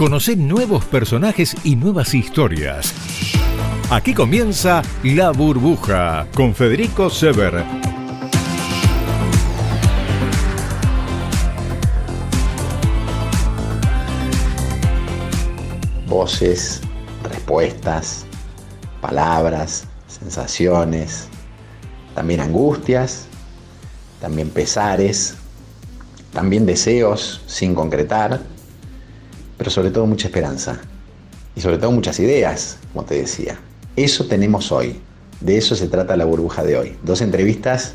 Conoce nuevos personajes y nuevas historias. Aquí comienza La Burbuja con Federico Sever. Voces, respuestas, palabras, sensaciones, también angustias, también pesares, también deseos sin concretar pero sobre todo mucha esperanza y sobre todo muchas ideas, como te decía. Eso tenemos hoy, de eso se trata la burbuja de hoy. Dos entrevistas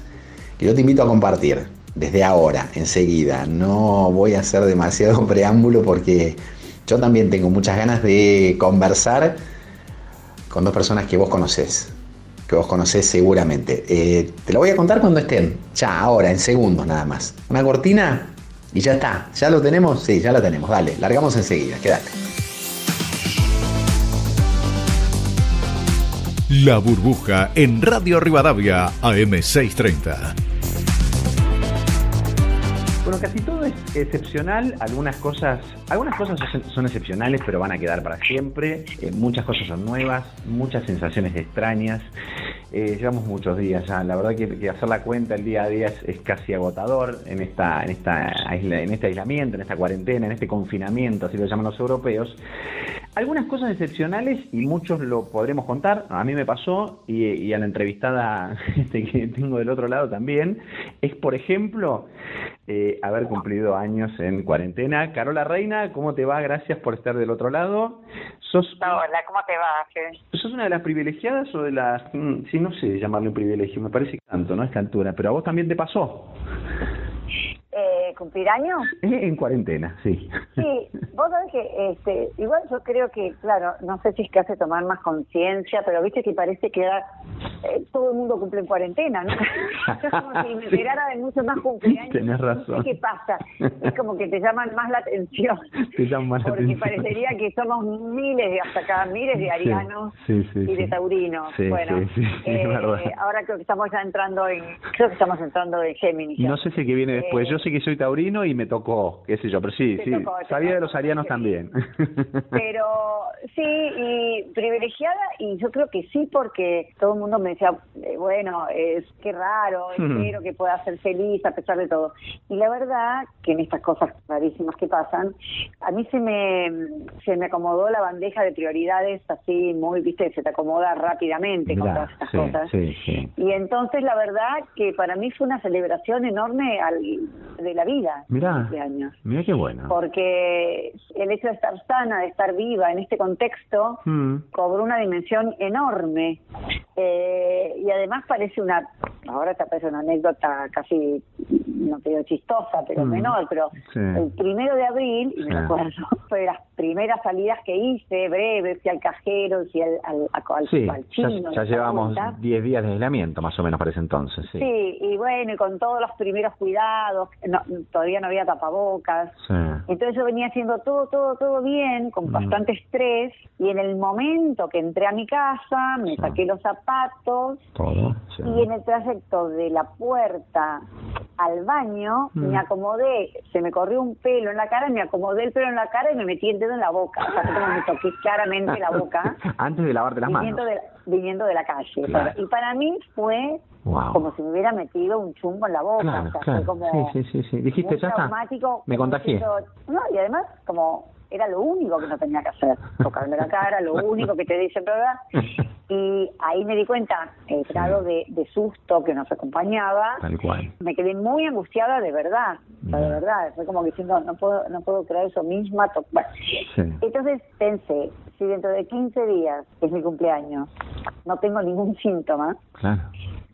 que yo te invito a compartir desde ahora, enseguida. No voy a hacer demasiado preámbulo porque yo también tengo muchas ganas de conversar con dos personas que vos conocés, que vos conocés seguramente. Eh, te lo voy a contar cuando estén, ya ahora, en segundos nada más. Una cortina y ya está. ¿Ya lo tenemos? Sí, ya lo tenemos. Dale, largamos enseguida. Quédate. La burbuja en Radio Rivadavia AM630. Bueno, casi todo es excepcional, algunas cosas, algunas cosas son excepcionales, pero van a quedar para siempre. Eh, muchas cosas son nuevas, muchas sensaciones extrañas. Eh, llevamos muchos días ya. La verdad que, hacer la cuenta el día a día es, casi agotador en esta, en esta en este aislamiento, en esta cuarentena, en este confinamiento, así lo llaman los europeos. Algunas cosas excepcionales y muchos lo podremos contar. A mí me pasó y, a la entrevistada este, que tengo del otro lado también. Es, por ejemplo, eh, haber cumplido años en cuarentena. Carola Reina, ¿cómo te va? Gracias por estar del otro lado. Sos, Hola, ¿cómo te va? ¿Sos una de las privilegiadas o de las... Mm, sí, no sé llamarle un privilegio, me parece que tanto, ¿no? A esta altura, pero a vos también te pasó. Eh, ¿Cumplir años? En cuarentena, sí. Sí, vos sabés que este, igual yo creo que, claro, no sé si es que hace tomar más conciencia, pero viste que parece que eh, todo el mundo cumple en cuarentena, ¿no? es como si me enterara de muchos más cumpleaños. Tenés razón. No sé qué pasa. Es como que te llaman más la atención. Te llaman más la porque parecería que somos miles, hasta acá, miles de arianos y de taurinos. bueno, eh, ahora creo que estamos ya entrando en, creo que estamos entrando en Géminis. No sé si que viene después. Yo sé que soy taurino y me tocó, qué sé yo, pero sí, sí, sabía de los arianos también. Pero sí, y privilegiada, y yo creo que sí, porque todo el mundo me decía, eh, bueno, es qué raro, espero que pueda ser feliz a pesar de todo. Y la verdad que en estas cosas rarísimas que pasan, a mí se me, se me acomodó la bandeja de prioridades así muy, viste, se te acomoda rápidamente con todas estas cosas. y entonces la verdad que para mí fue una celebración enorme al, de la vida. Mira, años. mira qué bueno. Porque el hecho de estar sana, de estar viva en este contexto, mm. cobró una dimensión enorme. Eh, y además parece una, ahora te parece una anécdota casi, no te digo chistosa, pero mm. menor, pero el primero de abril, y me acuerdo, fue las primeras salidas que hice, breve, fui al cajero, fui al, al, al, sí, chino. Ya, llevamos 10 días de aislamiento, más o menos, para ese entonces. Sí. sí, y bueno, y con todos los primeros cuidados, todavía no había tapabocas. Entonces yo venía haciendo todo, todo, todo bien, con mm. bastante estrés, y en el momento que entré a mi casa, me saqué los zapatos, y en el trayecto de la puerta al baño, mm. me acomodé, se me corrió un pelo en la cara, me acomodé el pelo en la cara y me metí el dedo en la boca. O sea, como me toqué claramente la boca. Antes de lavarte las viniendo manos. De, viniendo de la calle. Y para mí fue como si me hubiera metido un chumbo en la boca. o sea, Fue como sí, sí, sí, Dijiste, ya está. Me contagié. No, y además, como era lo único que no tenía que hacer, tocarme la cara, lo único que te dicen, ¿verdad? Y ahí me di cuenta el grado de, susto que nos acompañaba. Tal cual. Me quedé muy angustiada de verdad, de verdad. Fue como diciendo, no puedo, no puedo creer eso misma. Bueno. Entonces pensé, si dentro de 15 días, es mi cumpleaños, no tengo ningún síntoma, claro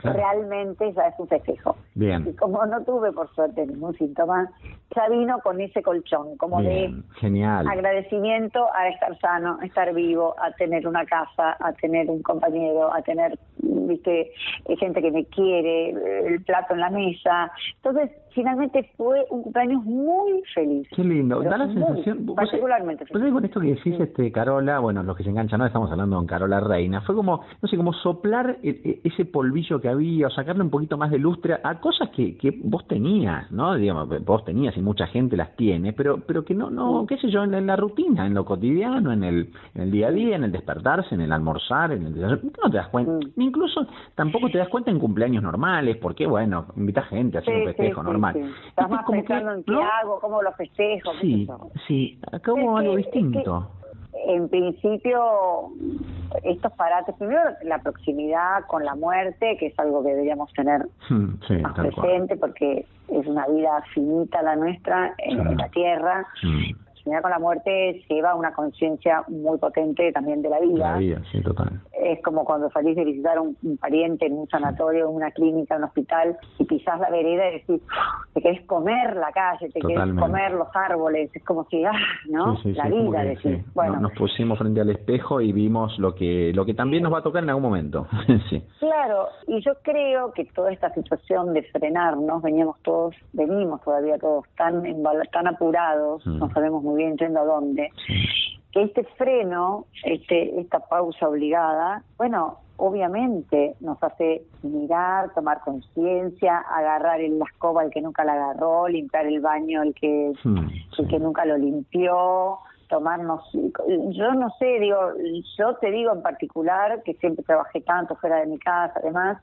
realmente ya es un festejo. Bien. Y como no tuve, por suerte, ningún síntoma, ya vino con ese colchón, como de Genial. agradecimiento a estar sano, a estar vivo, a tener una casa, a tener un compañero, a tener, viste, eh, gente que me quiere, el plato en la mesa. Entonces, finalmente fue un cumpleaños muy feliz. Qué lindo. Da la sensación. particularmente feliz. con esto que decís, este, Carola, bueno, los que se enganchan, no estamos hablando con Carola Reina, fue como, no sé, como soplar e, e, ese polvillo que había, o sacarle un poquito más de lustre a cosas que, que vos tenías, ¿no? Digamos, vos tenías y mucha gente las tiene, pero, pero que no, no, qué sé yo, en, la rutina, en lo cotidiano, en el, en el día a día, en el despertarse, en el almorzar, en el no te das cuenta, incluso tampoco te das cuenta en cumpleaños normales, porque bueno, invita gente a hacer un festejo normal. Estás más pensando en qué hago, cómo lo festejo. Sí, sí, acá hubo algo distinto. en principio, estos parates, primero la proximidad con la muerte, que es algo que deberíamos tener hmm, más presente, porque es una vida finita la nuestra en, la tierra. Hmm proximidad con la muerte lleva una conciencia muy potente también de la vida. La vida, sí, total. Es como cuando salís de visitar a un, pariente en un sanatorio, en una clínica, en un hospital, y pisás la vereda y decís, te querés comer la calle, te querés comer los árboles, es como si, ah, ¿no? la vida, decís. Bueno. Nos pusimos frente al espejo y vimos lo que, lo que también nos va a tocar en algún momento. sí. Claro, y yo creo que toda esta situación de frenarnos, veníamos todos, venimos todavía todos tan, tan apurados, mm. no sabemos muy bien yendo a dónde, que este freno, este, esta pausa obligada, bueno, obviamente nos hace mirar, tomar conciencia, agarrar en la escoba el que nunca la agarró, limpiar el baño el que, el que nunca lo limpió, tomarnos, yo no sé, digo, yo te digo en particular que siempre trabajé tanto fuera de mi casa, además,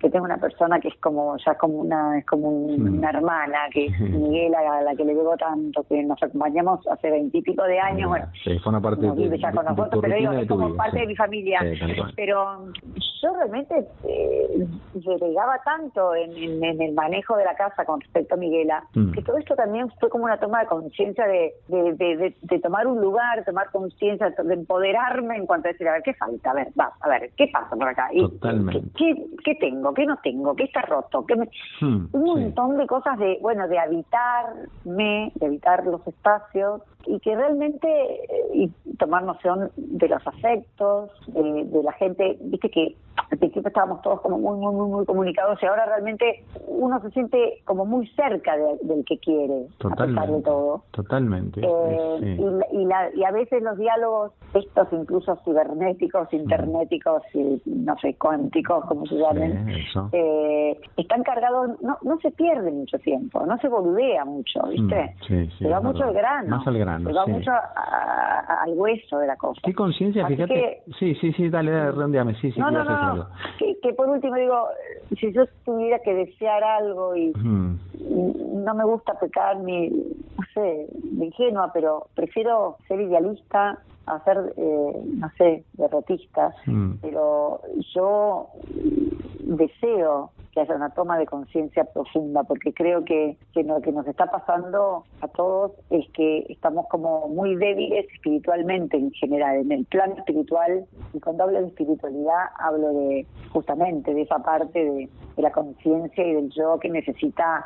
que tengo una persona que es como ya como una es como una hermana que es Miguel a la que le debo tanto que nos acompañamos hace veintipico de años bueno sí, fue una parte de, vive ya con nosotros pero digo es como parte de mi familia. Pero yo realmente eh, delegaba tanto en, en, el manejo de la casa con respecto a Miguela mm. que todo esto también fue como una toma de conciencia de, de, de, tomar un lugar tomar conciencia de empoderarme en cuanto a decir a ver qué falta a ver va a ver qué pasa por acá y, Totalmente. ¿qué, qué tengo ¿Qué no tengo? ¿Qué está roto? ¿Qué hmm, un montón de cosas de, bueno, de habitarme, de habitar los espacios y que realmente eh, y tomar noción de los afectos, de, la gente, viste que al principio estábamos todos como muy, muy, muy, muy comunicados y ahora realmente uno se siente como muy cerca del que quiere, a pesar de todo. Totalmente. Eh, y, la, y, a veces los diálogos, estos incluso cibernéticos, internéticos y no sé, cuánticos, como se llamen, eh, están cargados, no, no se pierde mucho tiempo, no se boludea mucho, ¿viste? Mm, se va mucho al grano. Más al grano. Va mucho al hueso de la cosa. Qué conciencia, fíjate. sí, sí, sí, dale, dale, redondeame, sí, sí. No, no, no, que, por último digo, si yo tuviera que desear algo y no me gusta pecar ni, no sé, de ingenua, pero prefiero ser idealista a ser, eh, no sé, derrotista, pero yo deseo que haya una toma de conciencia profunda, porque creo que, que lo que nos está pasando a todos es que estamos como muy débiles espiritualmente en general, en el plano espiritual, y cuando hablo de espiritualidad hablo de justamente de esa parte de, de la conciencia y del yo que necesita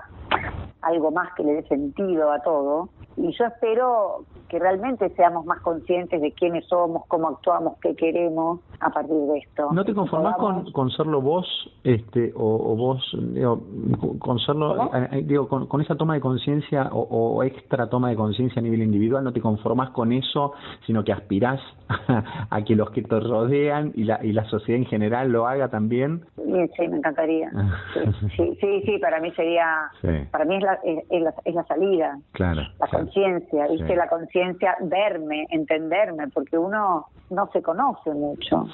algo más que le dé sentido a todo. Y yo espero que realmente seamos más conscientes de quiénes somos, cómo actuamos, qué queremos a partir de esto. ¿No te conformás con, con serlo vos este o, vos digo, con serlo eh, eh, digo con, esa toma de conciencia o, extra toma de conciencia a nivel individual no te conformás con eso sino que aspirás a, que los que te rodean y la y la sociedad en general lo haga también sí, me encantaría. Sí, sí, sí, para mí sería para mí es la, es, la, es la salida. Claro la conciencia viste la conciencia verme entenderme porque uno no se conoce mucho.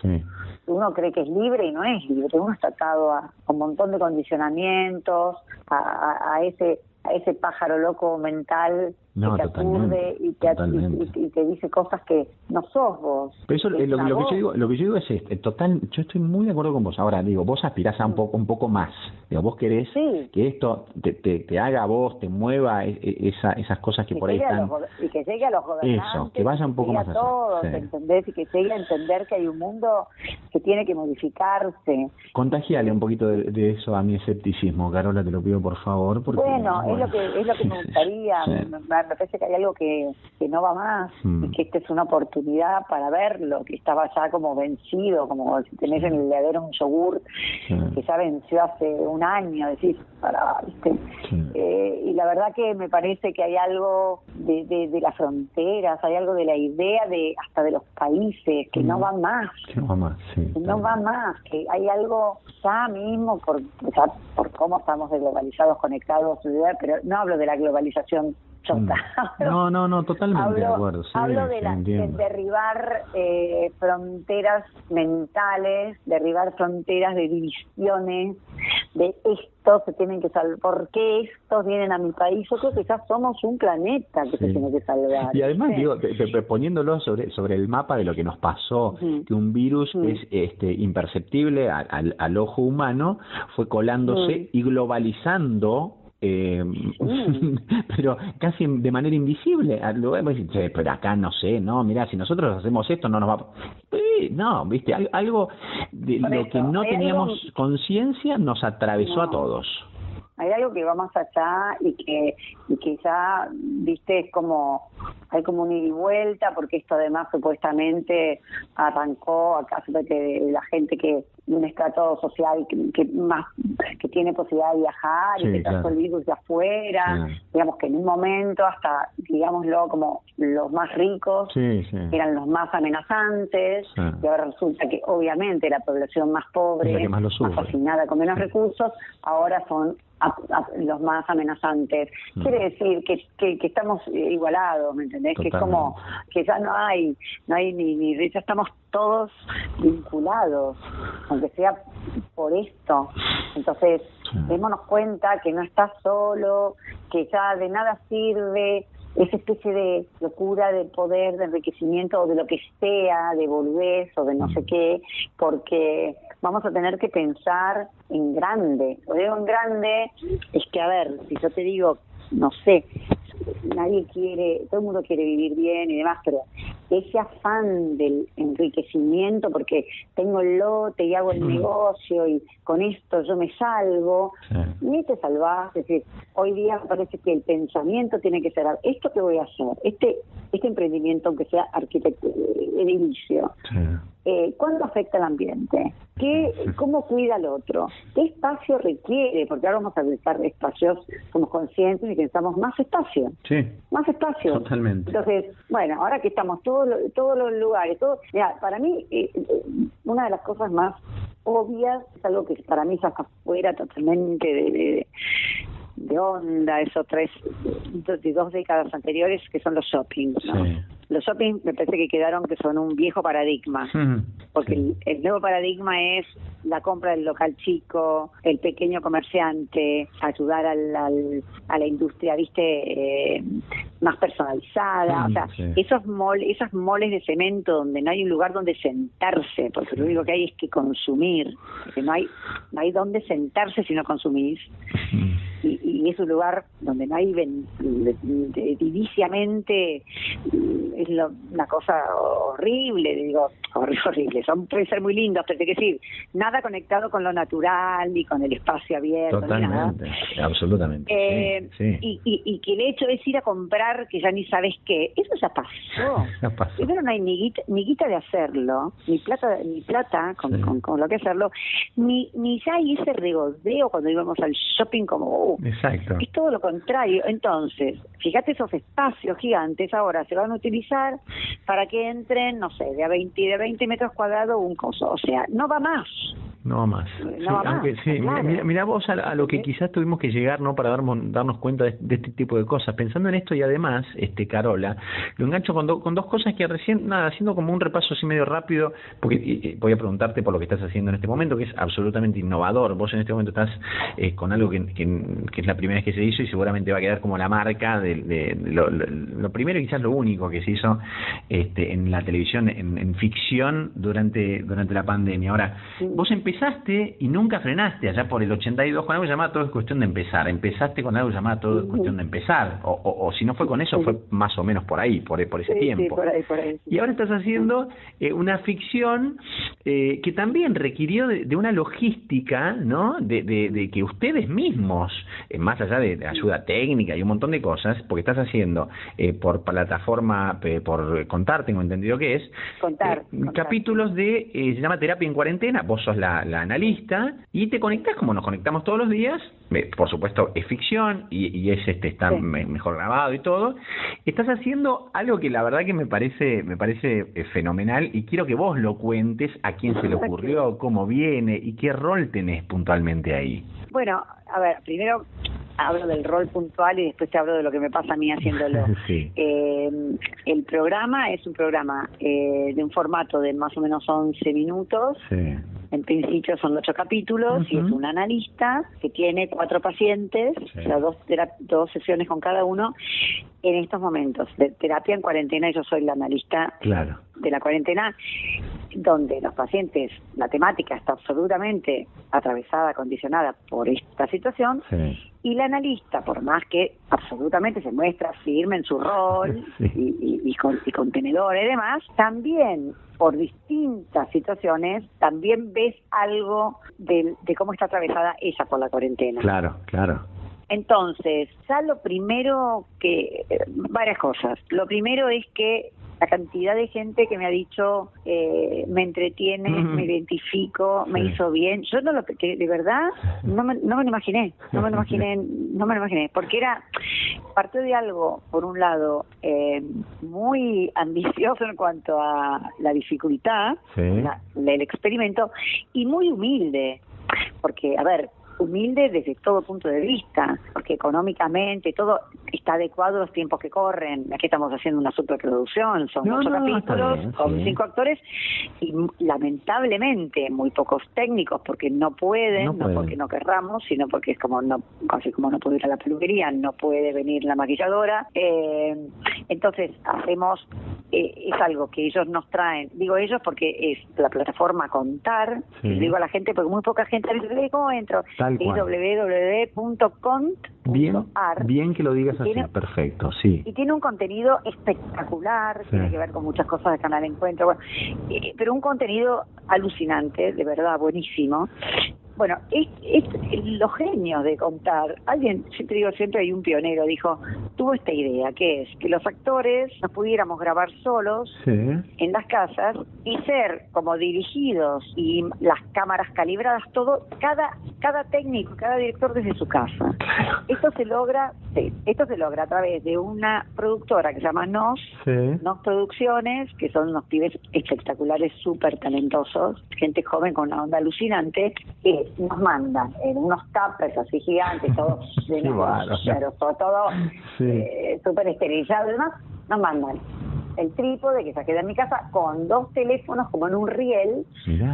Uno cree que es libre y no es libre, uno está atado a, un montón de condicionamientos, a, ese a ese pájaro loco mental que te y te, dice cosas que no sos vos. Pero eso, lo, que yo digo, lo que yo digo es este, total, yo estoy muy de acuerdo con vos. Ahora digo, vos aspirás a un poco, un poco más. Digo, vos querés que esto te, te, haga a vos, te mueva e, e, esa, esas cosas que, por ahí están. y que llegue a los gobernantes. Eso, que vaya un poco más a todos, ¿entendés? Y que llegue a entender que hay un mundo que tiene que modificarse. Contagiale un poquito de, eso a mi escepticismo, Carola, te lo pido por favor. Porque, bueno, es lo que es lo que me gustaría. Me, parece que hay algo que, que no va más mm. y que esta es una oportunidad para verlo, que estaba ya como vencido, como si tenés en el heladero un yogur que ya venció hace un año, decís, para, ¿viste? Eh, y la verdad que me parece que hay algo de, de, las fronteras, hay algo de la idea de hasta de los países que no mm. va más. Que no va más, sí. no va más, que hay algo ya mismo por, por cómo estamos globalizados, conectados, pero no hablo de la globalización Mm. No, no, no, totalmente de acuerdo. hablo de, derribar eh, fronteras mentales, derribar fronteras de divisiones, de estos se tienen que salvar, ¿por qué estos vienen a mi país? Yo creo que ya somos un planeta que se tiene que salvar. Y además, digo, poniéndolo sobre, sobre el mapa de lo que nos pasó, que un virus es este imperceptible al, al, ojo humano, fue colándose y globalizando eh, pero casi de manera invisible. Pero acá no sé, no, mira, si nosotros hacemos esto no nos va... no, viste, algo de lo que no teníamos conciencia nos atravesó a todos. Hay algo que va más allá y que, y que ya, viste, es como, hay como un ida y vuelta, porque esto además supuestamente arrancó acá, que la gente que, de un estrato social que, más, que tiene posibilidad de viajar y que trazó el virus de afuera, digamos que en un momento hasta, digámoslo, como los más ricos eran los más amenazantes, y ahora resulta que obviamente la población más pobre, más, más fascinada con menos recursos, ahora son los más amenazantes. Mm. Quiere decir que, que, estamos igualados, ¿me entendés? Que es como que ya no hay, no hay ni, ni ya estamos todos vinculados, aunque sea por esto. Entonces, démonos cuenta que no estás solo, que ya de nada sirve esa especie de locura de poder, de enriquecimiento o de lo que sea, de boludez o de no sé qué, porque vamos a tener que pensar en grande. Lo digo en grande es que, a ver, si yo te digo, no sé, nadie quiere, todo el mundo quiere vivir bien y demás, pero ese afán del enriquecimiento, porque tengo el lote y hago el negocio y con esto yo me salvo, ni te salvas, es decir, hoy día parece que el pensamiento tiene que ser, esto que voy a hacer, este este emprendimiento, aunque sea arquitecto, edilicio, eh, ¿cuándo afecta al ambiente? ¿Qué, ¿Cómo cuida al otro? ¿Qué espacio requiere? Porque ahora vamos a visitar espacios, somos conscientes y pensamos más espacio. Sí. Más espacio. Totalmente. Entonces, bueno, ahora que estamos todos, todos los lugares, todo, para mí, eh, una de las cosas más obvias es algo que para mí está fuera totalmente de onda, eso tres, de dos décadas anteriores, que son los shopping. Los shopping me parece que quedaron que son un viejo paradigma, porque el, nuevo paradigma es la compra del local chico, el pequeño comerciante, ayudar al, a la industria, viste, eh, más personalizada, o sea, esos mol, esas moles de cemento donde no hay un lugar donde sentarse, porque lo único que hay es que consumir, porque no hay, no hay donde sentarse si no consumís y, y, es un lugar donde no hay divisiamente es lo, una cosa horrible digo horrible son pueden ser muy lindos pero hay que decir nada conectado con lo natural ni con el espacio abierto totalmente absolutamente eh, Y, y, que el hecho es ir a comprar que ya ni sabes qué eso ya pasó, ya pasó. primero no hay ni guita, ni guita de hacerlo ni plata ni plata con, con, con, lo que hacerlo ni ni ya hay ese regodeo cuando íbamos al shopping como Exacto. Es todo lo contrario. Entonces, fíjate esos espacios gigantes ahora se van a utilizar para que entren, no sé, de a 20, de 20 metros cuadrados un coso. O sea, no va más. No más. No sí, mira, vos a, lo que quizás tuvimos que llegar, ¿no? Para darnos, darnos cuenta de, este tipo de cosas. Pensando en esto y además, este Carola, lo engancho con, con dos cosas que recién, nada, haciendo como un repaso así medio rápido, porque voy a preguntarte por lo que estás haciendo en este momento, que es absolutamente innovador. Vos en este momento estás eh, con algo que, que, es la primera vez que se hizo y seguramente va a quedar como la marca de, lo, primero y quizás lo único que se hizo este, en la televisión, en, en ficción durante, durante la pandemia. Ahora, vos empezás empezaste y nunca frenaste allá por el 82 con algo llamado Todo es cuestión de empezar. Empezaste con algo llamado Todo es cuestión de empezar. O, o, si no fue con eso, fue más o menos por ahí, por, por ese tiempo. por ahí, por ahí, y ahora estás haciendo eh, una ficción eh, que también requirió de, una logística, ¿no? De, de, que ustedes mismos, eh, más allá de, ayuda técnica y un montón de cosas, porque estás haciendo eh, por plataforma, por contar, tengo entendido que es, contar, capítulos de, se llama Terapia en Cuarentena, vos sos la, analista, y te conectas como nos conectamos todos los días, por supuesto es ficción y, es este está mejor grabado y todo, estás haciendo algo que la verdad que me parece, me parece fenomenal y quiero que vos lo cuentes a quién se le ocurrió, cómo viene y qué rol tenés puntualmente ahí. Bueno, a ver, primero hablo del rol puntual y después te hablo de lo que me pasa a mí haciéndolo. Eh, el programa es un programa eh, de un formato de más o menos 11 minutos. En principio son ocho capítulos y es un analista que tiene cuatro pacientes, o sea, dos, dos sesiones con cada uno en estos momentos de terapia en cuarentena. Yo soy la analista claro. de la cuarentena donde los pacientes, la temática está absolutamente atravesada, condicionada por esta situación, y la analista, por más que absolutamente se muestra firme en su rol y, y, con, y contenedor y demás, también por distintas situaciones, también ves algo de, de cómo está atravesada ella por la cuarentena. Claro, claro. Entonces, ya lo primero que, varias cosas. Lo primero es que la cantidad de gente que me ha dicho eh, me entretiene, me identifico, me hizo bien. Yo no lo que de verdad no me, no me lo imaginé, no me lo imaginé, no me lo imaginé, porque era parte de algo por un lado eh, muy ambicioso en cuanto a la dificultad, el experimento y muy humilde, porque a ver humilde desde todo punto de vista, porque económicamente todo está adecuado a los tiempos que corren. Aquí estamos haciendo una superproducción, son ocho capítulos con cinco actores y lamentablemente muy pocos técnicos porque no pueden, no, porque no querramos, sino porque es como no, casi como no puede ir a la peluquería, no puede venir la maquilladora. Eh, entonces hacemos eh, es algo que ellos nos traen, digo ellos porque es la plataforma Contar, digo a la gente porque muy poca gente dice, ¿cómo entro? www.cont.ar. Bien, que lo digas así, perfecto, sí. Y tiene un contenido espectacular, tiene que ver con muchas cosas de Canal Encuentro, eh, pero un contenido alucinante, de verdad, buenísimo. Bueno, es, es, los genios de contar. Alguien, siempre digo, siempre hay un pionero, dijo, tuvo esta idea, que es que los actores nos pudiéramos grabar solos en las casas y ser como dirigidos y las cámaras calibradas, todo, cada, cada técnico, cada director desde su casa. Esto se logra, sí, esto se logra a través de una productora que se llama NOS, NOS Producciones, que son unos pibes espectaculares, súper talentosos, gente joven con una onda alucinante, que nos mandan en unos tapers así gigantes, todos llenos pero todo, eh, súper esterilizado y demás, nos mandan el trípode que saqué de mi casa con dos teléfonos como en un riel.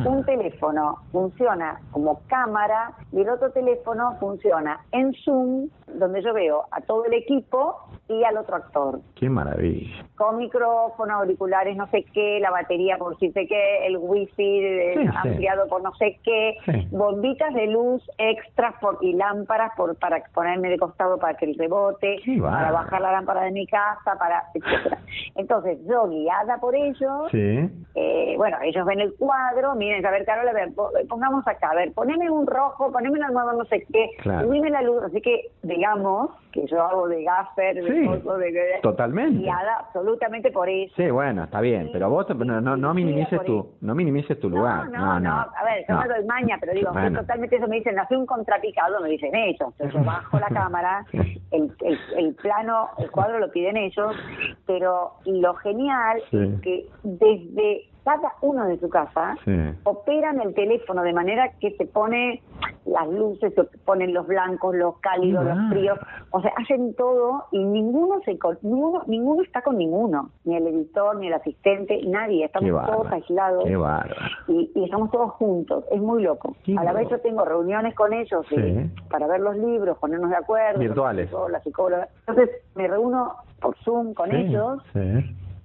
Un teléfono funciona como cámara y el otro teléfono funciona en Zoom, donde yo veo a todo el equipo y al otro actor. Qué maravilla. Con micrófono, auriculares, no sé qué, la batería por si sé qué, el wifi ampliado por no sé qué, bombitas de luz extras por, y lámparas por para ponerme de costado para que el rebote, para bajar la lámpara de mi casa, para etcétera. Entonces, yo guiada por ellos, eh, bueno, ellos ven el cuadro, miren, a ver, Carol, a ver, pongamos acá, a ver, poneme un rojo, poneme la nueva no sé qué, dime la luz, así que digamos que yo hago de gaffer, de, de, totalmente. guiada absolutamente por eso. Sí, bueno, está bien, pero vos no, no, no minimices tu, no minimices tu lugar. No, no, a ver, yo me doy maña, pero digo, totalmente eso me dicen, hace un contrapicado, me dicen ellos, entonces yo bajo la cámara, el, el, el plano, el cuadro lo piden ellos, pero lo genial es que desde cada uno de su casa operan el teléfono de manera que se pone las luces, se ponen los blancos, los cálidos, los fríos, o sea, hacen todo y ninguno se ninguno, ninguno está con ninguno, ni el editor, ni el asistente, nadie, estamos todos aislados y, estamos todos juntos, es muy loco. a la vez yo tengo reuniones con ellos para ver los libros, ponernos de acuerdo, virtuales, la psicóloga, entonces me reúno por Zoom con ellos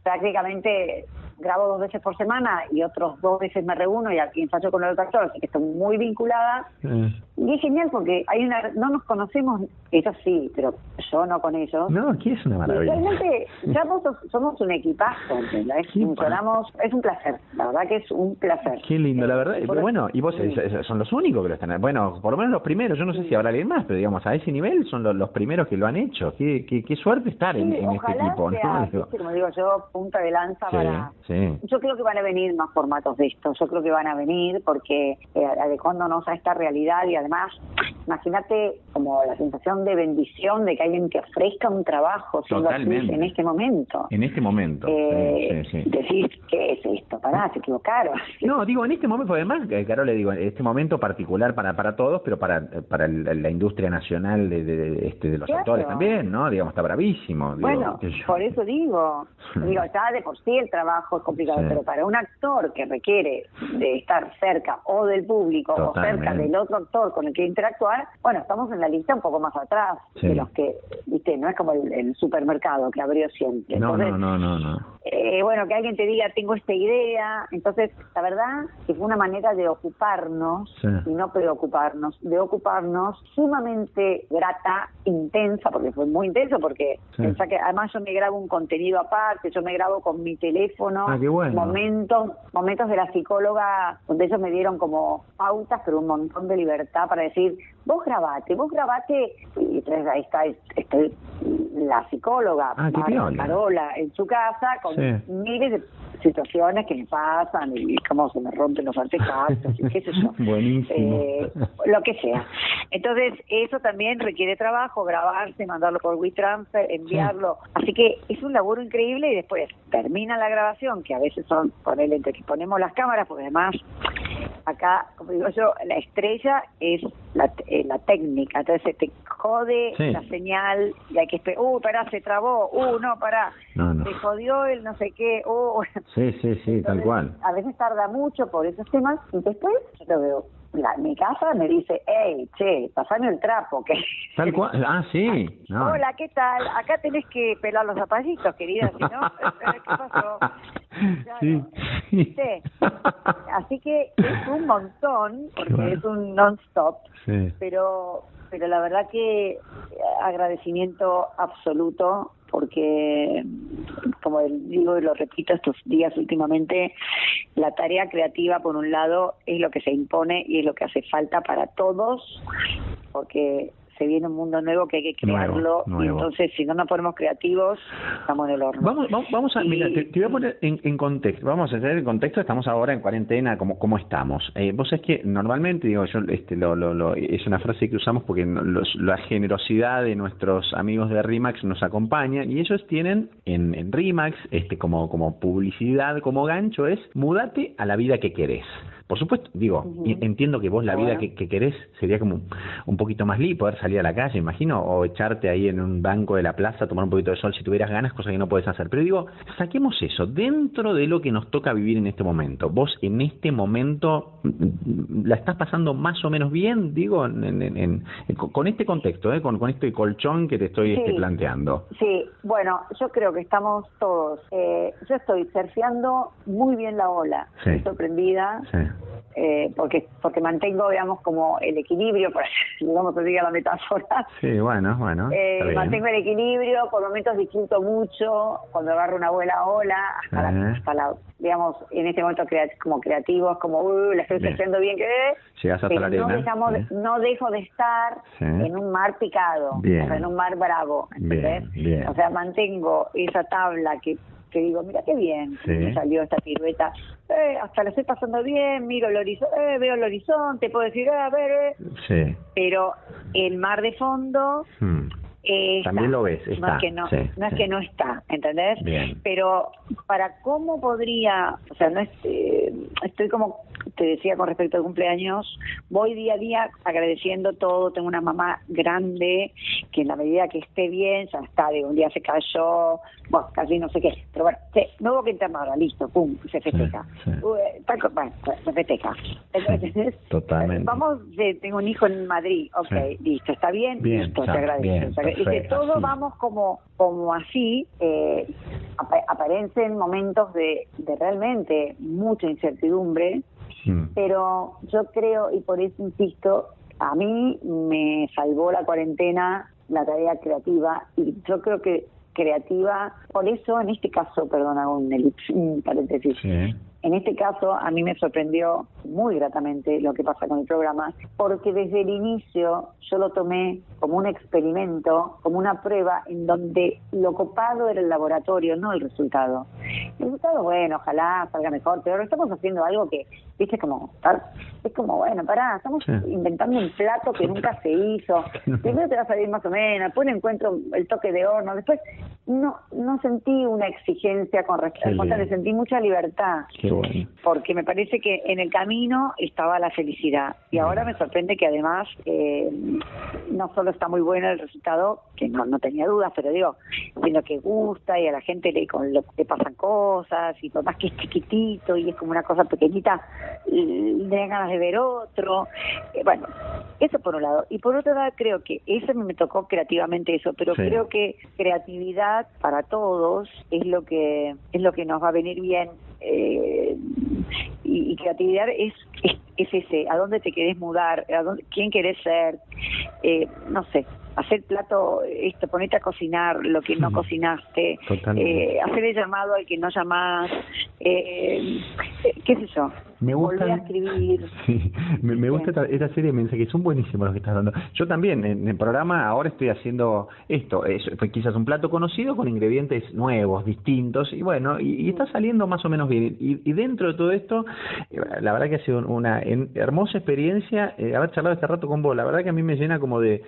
prácticamente grabo dos veces por semana y otros dos veces me reúno y aquí ensayo con el otro actor, así que estoy muy vinculada. Eh. Y es genial porque hay una no nos conocemos, ellos sí, pero yo no con ellos. No, aquí es una Y maravilla. realmente ya somos un equipazo, Funcionamos, es un placer, la verdad que es un placer. Qué lindo, la verdad. Eh, Pero por- bueno, y vos Sí. son los únicos que lo están. Bueno, por lo menos los primeros. Yo no sé si habrá alguien más, pero digamos, a ese nivel son los, los primeros que lo han hecho. Qué, qué, qué suerte estar en, Sí, en este ojalá equipo, sea, como digo yo, punta de lanza sí, para... sí. Yo creo que van a venir más formatos de esto, yo creo que van a venir porque eh, adecuándonos a esta realidad y además, imagínate como la sensación de bendición de que alguien te ofrezca un trabajo siendo Totalmente. en este momento. En este momento. Eh, sí, sí, sí. Decís, ¿qué es esto? Pará, se equivocaron. No, digo, en este momento, además, eh, Carol, le digo, en este momento particular para para todos, pero para para el- la industria nacional de, de, este, de los Claro. actores también, ¿no? Digamos, está bravísimo. digo, Bueno, por eso digo, digo, ya de por sí el trabajo es complicado, Sí. pero para un actor que requiere de estar cerca o del público o cerca del otro actor con el que interactuar, bueno, estamos en la lista un poco más atrás Sí. de los que, viste, no es como el, el supermercado que abrió siempre. No, no, no, no, no. eh, bueno, que alguien te diga, tengo esta idea. Entonces, la verdad que fue una manera de ocuparnos Sí. y no preocuparnos, de ocuparnos sumamente grata, intensa, porque fue muy intenso, porque Sí. pensá que además yo me grabo un contenido aparte, yo me grabo con mi teléfono, Ah, bueno. momentos, momentos de la psicóloga, donde ellos me dieron como pautas, pero un montón de libertad para decir, vos grabate, vos grabate, y entonces ahí está, estoy la psicóloga, Ah. Carola, en su casa, con Sí. miles de situaciones que me pasan y cómo se me rompen los artefactos y qué sé yo. Buenísimo. Eh, lo que sea. Entonces, eso también requiere trabajo, grabarse, mandarlo por WeTransfer, enviarlo. Así que es un laburo increíble y después termina la grabación, que a veces son, ponele entre que ponemos las cámaras, porque además acá, como digo yo, la estrella es la, eh, la técnica, entonces se te jode Sí. la señal y hay que esperar, uh, pará, se trabó, uh, no, pará, No, no. se jodió el no sé qué, uh, Sí, sí, sí, tal cual. A veces tarda mucho por esos temas y después yo lo veo. La, mi casa me dice, hey, che, pasame el trapo. que Tal cual. Ah, sí. No. Hola, ¿qué tal? Acá tenés que pelar los zapallitos, querida, si no, ¿qué pasó? Claro. Sí. ¿Viste? Así que es un montón, porque es un non-stop, Sí. pero pero la verdad que eh, agradecimiento absoluto porque como digo y lo repito estos días últimamente la tarea creativa por un lado es lo que se impone y es lo que hace falta para todos porque se viene un mundo nuevo que hay que Nuevo, crearlo y entonces si no nos ponemos creativos estamos en el horno Vamos, vamos, vamos a, Y- mira, te, te voy a poner en, en contexto, vamos a hacer el contexto, estamos ahora en cuarentena, ¿cómo, cómo estamos? Eh, vos es que normalmente, digo, yo, este, lo, lo, lo- es una frase que usamos porque los- la generosidad de nuestros amigos de RIMAX nos acompaña y ellos tienen en, en RIMAX, este, como, como publicidad, como gancho, es mudate a la vida que querés. Por supuesto, digo, entiendo que vos la vida que, que querés sería como un poquito más libre, poder salir a la calle, imagino, o echarte ahí en un banco de la plaza, tomar un poquito de sol si tuvieras ganas, cosa que no puedes hacer. Pero digo, saquemos eso, dentro de lo que nos toca vivir en este momento. Vos en este momento mm, la estás pasando más o menos bien, digo, en, en- en- en- con este contexto, ¿eh? con, con este colchón que te estoy este, planteando. Sí, bueno, yo creo que estamos todos. Eh, yo estoy surfeando muy bien la ola. Sí. Estoy sorprendida Sí. Eh, porque porque mantengo, digamos, como el equilibrio, por vamos a seguir la metáfora. Sí, bueno, bueno. Eh, bien. mantengo el equilibrio, por momentos disfruto mucho cuando agarro una buena ola, hasta, la, hasta la, digamos, en este momento como creativos, como, uh, la estoy Bien. surfeando bien, que Llegas hasta la arena. no, dejamos, no dejo de estar Sí. en un mar picado, Bien. o sea, en un mar bravo, ¿entendés? Bien, bien. O sea, mantengo esa tabla que, que digo, mira qué bien Sí. me salió esta pirueta, eh, hasta la estoy pasando bien, miro el horizonte, eh, veo el horizonte, puedo decir, eh, a ver, eh. Sí. pero el mar de fondo Hmm. También lo ves, no está, es que no, sí, no es que no está, ¿entendés? Bien. Pero para cómo podría, o sea, no es, eh, estoy como te decía con respecto al cumpleaños, voy día a día agradeciendo todo. Tengo una mamá grande que en la medida que esté bien, ya está, de un día se cayó, bueno, casi no sé qué, pero bueno, sí, no hubo que internarla, listo, pum, se festeja. bueno, se festeja. Entonces, Totalmente. Vamos, tengo un hijo en Madrid, ok, listo, está bien, listo, te agradezco. y que todos vamos como, como así, eh, aparecen momentos de, de realmente mucha incertidumbre, mm. pero yo creo, y por eso insisto, a mí me salvó la cuarentena la tarea creativa y yo creo que creativa, por eso en este caso, perdona un, un paréntesis, en este caso, a mí me sorprendió muy gratamente lo que pasa con el programa, porque desde el inicio yo lo tomé como un experimento, como una prueba en donde lo copado era el laboratorio, no el resultado. El resultado, bueno, ojalá salga mejor, pero estamos haciendo algo que, viste, como, es como, bueno, pará, estamos inventando un plato que nunca se hizo. Primero te va a salir más o menos, después encuentro el toque de horno, después no no sentí una exigencia con respecto, le sentí mucha libertad. Porque me parece que en el camino estaba la felicidad. Y ahora me sorprende que además eh, no solo está muy bueno el resultado, que no, no tenía dudas, pero digo, sino que gusta y a la gente le, con lo, le pasan cosas y por más que es chiquitito y es como una cosa pequeñita, le dan ganas de ver otro. Eh, bueno, eso por un lado. Y por otro lado, creo que eso me tocó creativamente eso, pero creo que creatividad para todos es lo que es lo que nos va a venir bien eh, y, creatividad es, es, ese, a dónde te querés mudar, a dónde, quién querés ser, eh, no sé, hacer plato, esto, ponerte a cocinar lo que no cocinaste, eh, hacer el llamado al que no llamás, eh, qué sé yo, me gusta a escribir. me, gusta esta, serie de mensajes, son buenísimos los que estás dando. Yo también, en el programa ahora estoy haciendo esto, es, quizás un plato conocido con ingredientes nuevos, distintos, y bueno, y, está saliendo más o menos bien. Y, dentro de todo esto, eh, la verdad que ha sido una hermosa experiencia eh, haber charlado este rato con vos. La verdad que a mí me llena como de,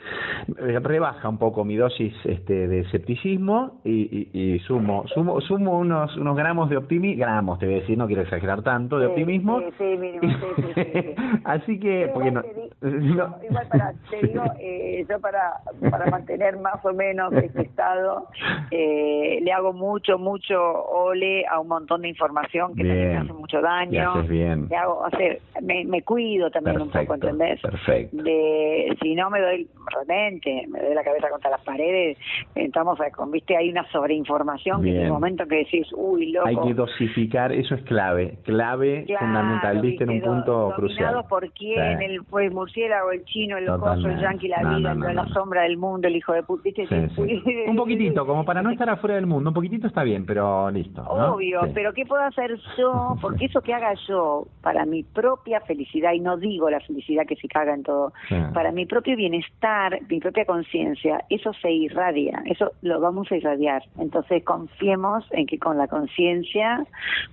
rebaja un poco mi dosis este, de escepticismo y, y, sumo, sumo, sumo unos, unos gramos de optimismo, gramos te voy a decir, no quiero exagerar tanto, de optimismo sí, mínimo, sí, sí, Así que, porque no, igual para, te digo, eh, yo para, para mantener más o menos este estado, eh, le hago mucho, mucho ole a un montón de información que me hace mucho daño. bien. Le hago, hacer, me, me cuido también un poco, ¿entendés? Perfecto. De, si no me doy, realmente, me doy la cabeza contra las paredes, entramos a, con, viste, hay una sobreinformación que en el momento que decís, uy, loco. Hay que dosificar, eso es clave, clave, fundamental fundamental, viste en un punto crucial. por quién, el, el murciélago, el chino, el locoso, el yanqui, la vida, la sombra del mundo, el hijo de puta. un poquitito, como para no estar afuera del mundo, un poquitito está bien, pero listo. Obvio, pero ¿qué puedo hacer yo? Porque eso que haga yo para mi propia felicidad, y no digo la felicidad que se caga en todo, para mi propio bienestar, mi propia conciencia, eso se irradia, eso lo vamos a irradiar. Entonces confiemos en que con la conciencia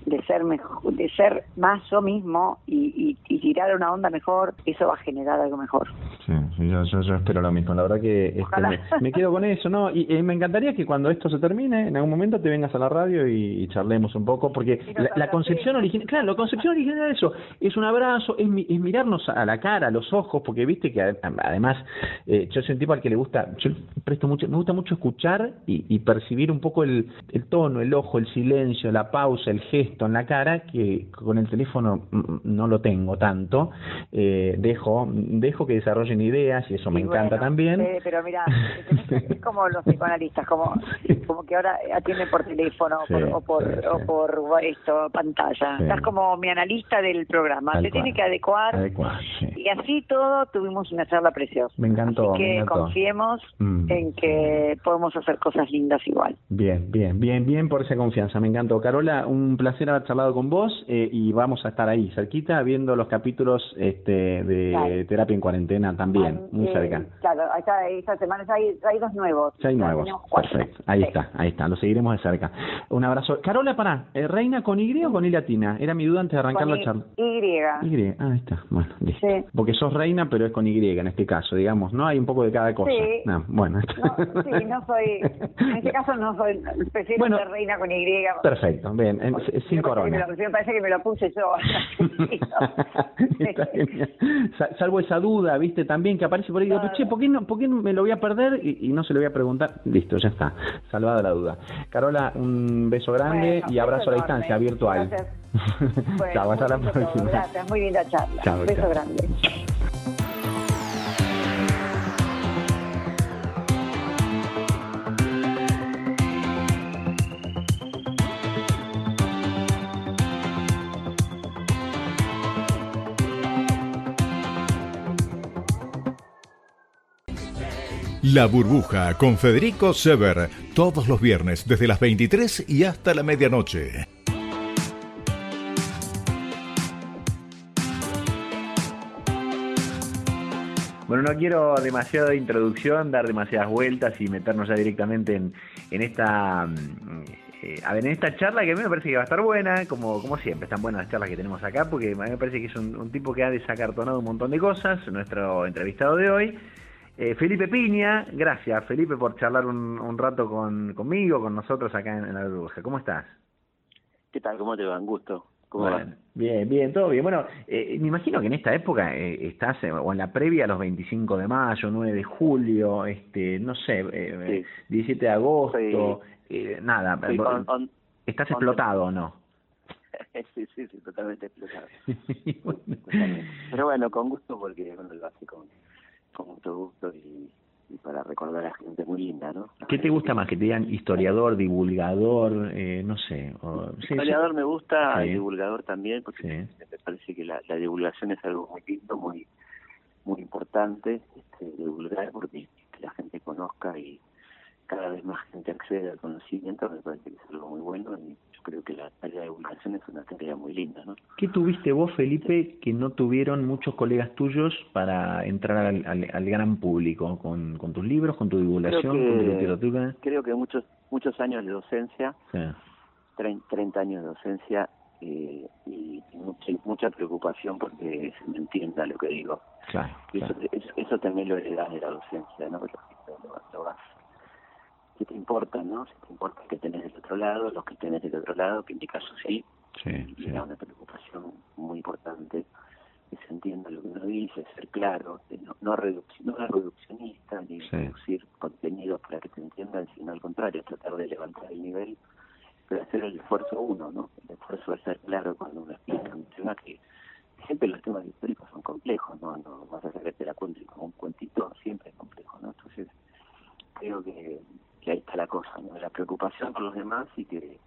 de ser mejor, de ser más yo mismo y, y, tirar una onda mejor, eso va a generar algo mejor. Sí, yo, yo, espero lo mismo. La verdad que este, me, quedo con eso, ¿no? Y, me encantaría que cuando esto se termine, en algún momento te vengas a la radio y, charlemos un poco, porque la, concepción original, claro, la concepción original de eso es un abrazo, es, mirarnos a la cara, a los ojos, porque viste que además eh, yo soy un tipo al que le gusta, yo presto mucho, me gusta mucho escuchar y, percibir un poco el, el tono, el ojo, el silencio, la pausa, el gesto en la cara, que con el teléfono no, lo tengo tanto, eh, dejo, dejo que desarrollen ideas y eso me encanta también. pero mira, es como los psicoanalistas, como, como que ahora atienden por teléfono o por, o por esto, pantalla. Estás como mi analista del programa, te tiene que adecuar. y así todo tuvimos una charla preciosa. Me encantó. Así que confiemos mm. en que podemos hacer cosas lindas igual. Bien, bien, bien, bien por esa confianza. Me encantó. Carola, un placer haber charlado con vos eh, y vamos a estar ahí, cerquita, viendo los capítulos este, de Terapia en Cuarentena también, muy eh, cerca. Claro, esta, esta semana hay, hay dos nuevos. hay nuevos, perfecto. Ahí está, ahí está, lo seguiremos de cerca. Un abrazo. Carola, pará, ¿eh, ¿reina con Y o con I latina? Era mi duda antes de arrancar la charla. Y. Y, ah, ahí está, bueno, listo. Porque sos reina, pero es con Y en este caso, digamos, ¿no? Hay un poco de cada cosa. Sí. No, bueno. No, sí, no soy, en este caso no soy, prefiero Bueno, ser reina con Y. Perfecto, bien, en- sin corona. me lo- Me parece que me lo puse yo. Está genial. Sa- Salvo esa duda, viste, también que aparece por ahí. Digo, Claro. che, ¿por qué, no, ¿por qué me lo voy a perder? Y, y no se lo voy a preguntar. Listo, ya está. Salvada la duda. Carola, un beso grande Bueno, y abrazo a la distancia, virtual. Gracias. Bueno, Chao, hasta la próxima. Gracias, muy linda charla. Chao, beso chao. grande. La burbuja con Federico Sever, todos los viernes desde las 23 y hasta la medianoche. Bueno, no quiero demasiada introducción, dar demasiadas vueltas y meternos ya directamente en, en esta mm, eh, a ver, en esta charla que a mí me parece que va a estar buena, como, como siempre, están buenas las charlas que tenemos acá, porque a mí me parece que es un, un tipo que ha desacartonado un montón de cosas, nuestro entrevistado de hoy. Eh, Felipe Piña, gracias Felipe por charlar un, un rato con, conmigo, con nosotros acá en, en la burbuja. ¿Cómo estás? ¿Qué tal? ¿Cómo te va? Un gusto. ¿Cómo Bueno, va? Bien, bien, todo bien. Bueno, eh, me imagino que en esta época eh, estás, eh, o en la previa a los 25 de mayo, 9 de julio, este, no sé, eh, 17 de agosto, eh, nada, Sí, on- on- ¿estás on- explotado o no? sí, sí, sí, totalmente explotado. Pero bueno, con gusto porque uno lo hace con, con mucho gusto y, y para recordar a gente muy linda, ¿no? ¿Qué te gusta más? ¿Que te digan historiador, divulgador, eh, no sé? O, sí, sí. Historiador me gusta, Sí. divulgador también, porque me parece que la, la divulgación es algo muy lindo, muy muy importante, este, divulgar porque que la gente conozca y cada vez más gente accede al conocimiento, me parece que es algo muy bueno y creo que la tarea de divulgación es una tarea muy linda, ¿no? ¿Qué tuviste vos, Felipe, que no tuvieron muchos colegas tuyos para entrar al, al- al gran público? Con, con tus libros, con tu divulgación, con tu literatura. Creo que muchos muchos años de docencia, Sí. trein- 30 años de docencia eh, y mucha, mucha preocupación porque se me entienda lo que digo. Claro, eso, claro. eso, eso también lo heredas de la docencia, ¿no? Lo, lo- lo vas- ¿Qué te importa, no? Si te importa que tenés del otro lado, los que tenés del otro lado, que en mi caso sí, Sí, y sí. era una preocupación muy importante que se entienda lo que uno dice, ser claro, de no, no, reduc- no reduccionista ni Sí. reducir contenidos para que te entiendan, sino al contrario, tratar de levantar el nivel, pero hacer el esfuerzo uno, ¿no? El esfuerzo de ser claro cuando uno explica un tema que siempre los temas históricos son complejos, ¿no? no vas a hacer que te la cuente como un cuentito, siempre es complejo, ¿no? Entonces, creo que, que ahí está la cosa, ¿no? La preocupación por los demás y que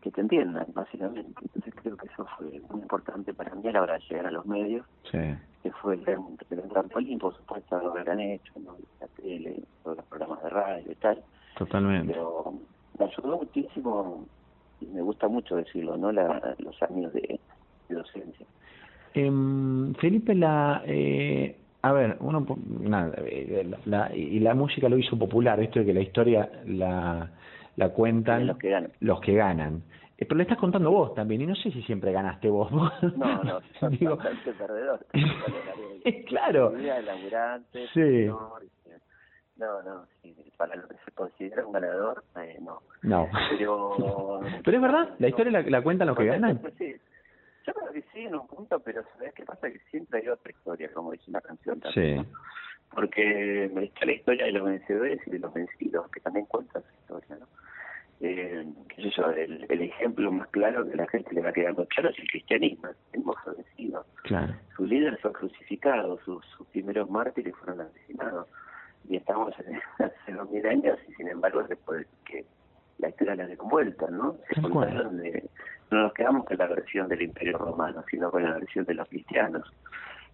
que te entiendan, básicamente. Entonces creo que eso fue muy importante para mí a la hora de llegar a los medios, Sí. que fue el gran, el trampolín, por supuesto, lo que han hecho, ¿no? la tele, todos los programas de radio y tal, Totalmente. pero me ayudó muchísimo, y me gusta mucho decirlo, ¿no? La, los años de, de docencia. Em, Felipe, la, eh, a ver, uno, nada, eh, la, la- y la música lo hizo popular, esto de que la historia la, la cuentan Los que ganan. los que ganan. Eh, pero le estás contando vos también, y no sé si siempre ganaste vos. No, no, son Digo, bastante perdedores. claro. Laburantes, Sí. no, no, para lo que se considera un ganador, eh, no. No. Pero, Pero es verdad, la historia la, la cuentan los que ganan. Sí. Yo creo que sí en un punto, pero ¿sabes qué pasa? Que siempre hay otra historia, como dice una canción Sí, también. ¿no? Porque me está la historia de los vencedores y de los vencidos, que también cuenta su historia, ¿no? Eh, qué sé yo, el, el ejemplo más claro que la gente le va quedando claro es el cristianismo, el mozo vencido. claro. Su líder fue crucificado, sus, sus primeros mártires fueron asesinados. Y estamos hace dos mil años y sin embargo decir que la historia la de vuelta, ¿no? Se contaron de- no nos quedamos con la versión del Imperio Romano, sino con la versión de los cristianos,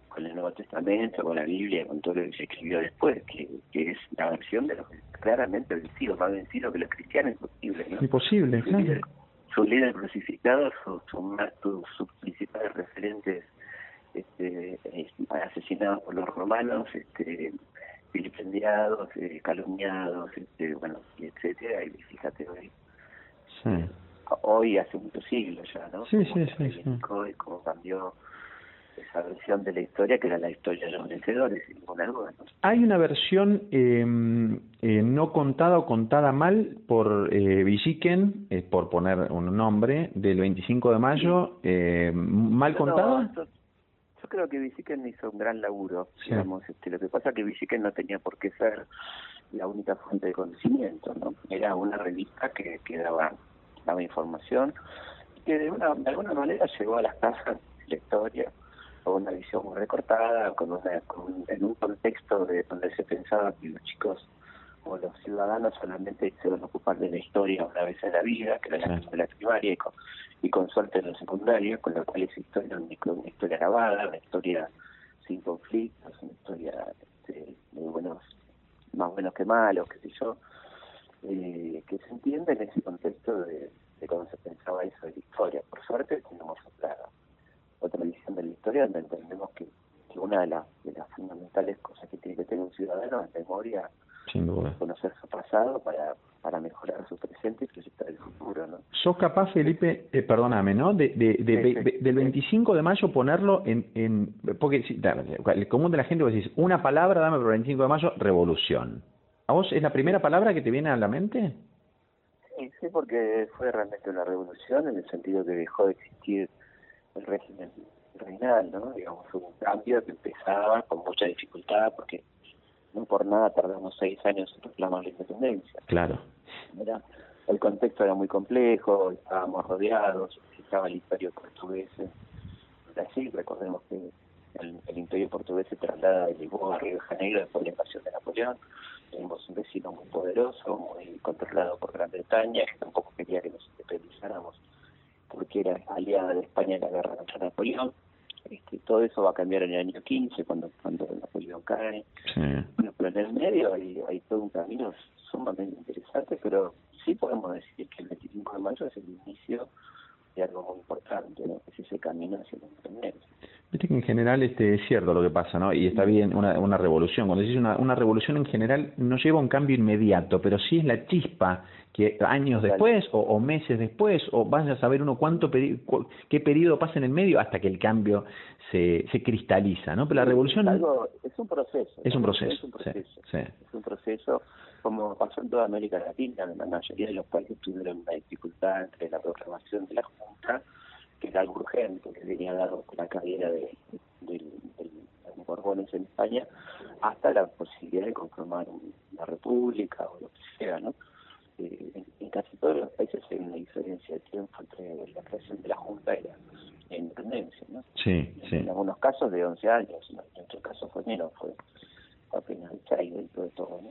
con el Nuevo Testamento, con la Biblia, con todo lo que se escribió después, que, que es la versión de los claramente vencidos, más vencidos que los cristianos imposible, ¿no? Imposible, su claro. líder, su líder crucificado, sus su, su- principales referentes este, eh, asesinados por los romanos, este, vilipendiados, eh, calumniados, este, bueno, y etcétera, y fíjate hoy, Sí. Hoy hace muchos siglos ya, ¿no? Sí, Cómo sí, sí, sí. cómo cambió esa versión de la historia que era la historia de los vencedores, sin ninguna duda. ¿no? Hay una versión eh, eh, no contada o contada mal por eh, Villiquen, eh, por poner un nombre, del 25 de mayo, eh, mal No, contada. yo, yo creo que Visiken hizo un gran laburo, Sí. digamos, este, lo que pasa es que Visiken no tenía por qué ser la única fuente de conocimiento, ¿no? Era una revista que, que daba, información que de, una, de alguna manera llegó a las casas la historia con una visión muy recortada, con una, con- en un contexto de donde se pensaba que los chicos o los ciudadanos solamente se van a ocupar de la historia una vez en la vida, que era la, Sí. la primaria y con, y con suerte en la secundaria, con lo cual esa historia es una, una historia grabada, una historia sin conflictos, una historia este, de buenos, más buenos que malos, qué sé yo, eh, que se entiende en ese contexto de, de cómo se pensaba eso de la historia. Por suerte tenemos otra, otra visión de la historia donde entendemos que, que una de las, de las fundamentales cosas que tiene que tener un ciudadano es memoria, Sin duda. conocer su pasado para, para mejorar su presente y proyectar el futuro, ¿no? ¿Sos capaz, Felipe, eh, perdóname, ¿no? De, de, de- Sí, de- sí, del sí. 25 de mayo ponerlo en... en porque el común de la gente vos decís, una palabra, dame por el 25 de mayo, revolución. ¿A vos es la primera palabra que te viene a la mente? Sí, sí, porque fue realmente una revolución en el sentido que dejó de existir el régimen reinal, ¿no? Digamos, fue un cambio que empezaba con mucha dificultad porque no por nada tardamos seis años en reclamar la independencia. Claro. Era, el contexto era muy complejo, estábamos rodeados, estaba el imperio portugués en Brasil, recordemos que el, el imperio portugués se traslada de Lisboa a Río de Janeiro después de la invasión de Napoleón, tenemos un vecino muy poderoso, muy controlado por Gran Bretaña, que tampoco quería que nos independizáramos porque era aliada de España en la guerra contra Napoleón. Este, todo eso va a cambiar en el año 15, cuando, cuando Napoleón cae. Sí. Bueno, pero en el medio hay, hay todo un camino sumamente interesante, pero sí podemos decir que el 25 de mayo es el inicio de algo muy importante, ¿no? es ese camino hacia la independencia. Viste que en general este, es cierto lo que pasa, ¿no? Y está bien una, una revolución. Cuando decís una, una revolución en general no lleva un cambio inmediato, pero sí es la chispa que años después o, o meses después o vaya a saber uno cuánto peri- cu- qué periodo pasa en el medio hasta que el cambio se, se cristaliza, ¿no? Pero la revolución es, algo, es un proceso. es un proceso. Es un proceso. sí. es un proceso como pasó en toda América Latina, la mayoría de los países tuvieron una dificultad entre la proclamación de la Junta, que era algo urgente, que venía dado la caída de, del, del, de los Borbones en España, hasta la posibilidad de conformar un- una república o lo que sea, ¿no? Eh, en, en casi todos los países hay una diferencia de tiempo entre la creación de la Junta y la, la independencia, ¿no? Sí, sí. En algunos casos de 11 años, en otros casos fue menos, fue apenas seis dentro de todo, ¿no?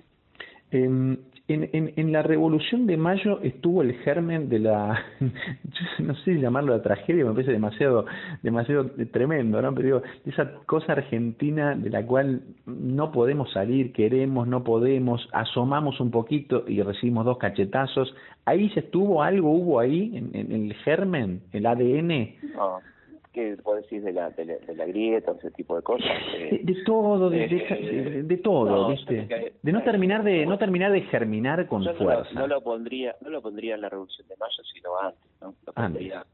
En, en, en, en la Revolución de Mayo estuvo el germen de la, no sé si llamarlo la tragedia, me parece demasiado, demasiado tremendo, ¿no? Pero digo, esa cosa argentina de la cual no podemos salir, queremos, no podemos, asomamos un poquito y recibimos dos cachetazos. ¿Ahí se estuvo algo, hubo ahí, en, en el germen, el ADN? No, ¿qué vos decís de la, de la, de la grieta, ese tipo de cosas? De, Eh, de todo, de, de, eh, de- todo, no, ¿viste? De no terminar de, no terminar de germinar con yo no, fuerza. lo, no lo pondría no lo pondría en la Revolución de Mayo, sino antes, ¿no? Lo pondría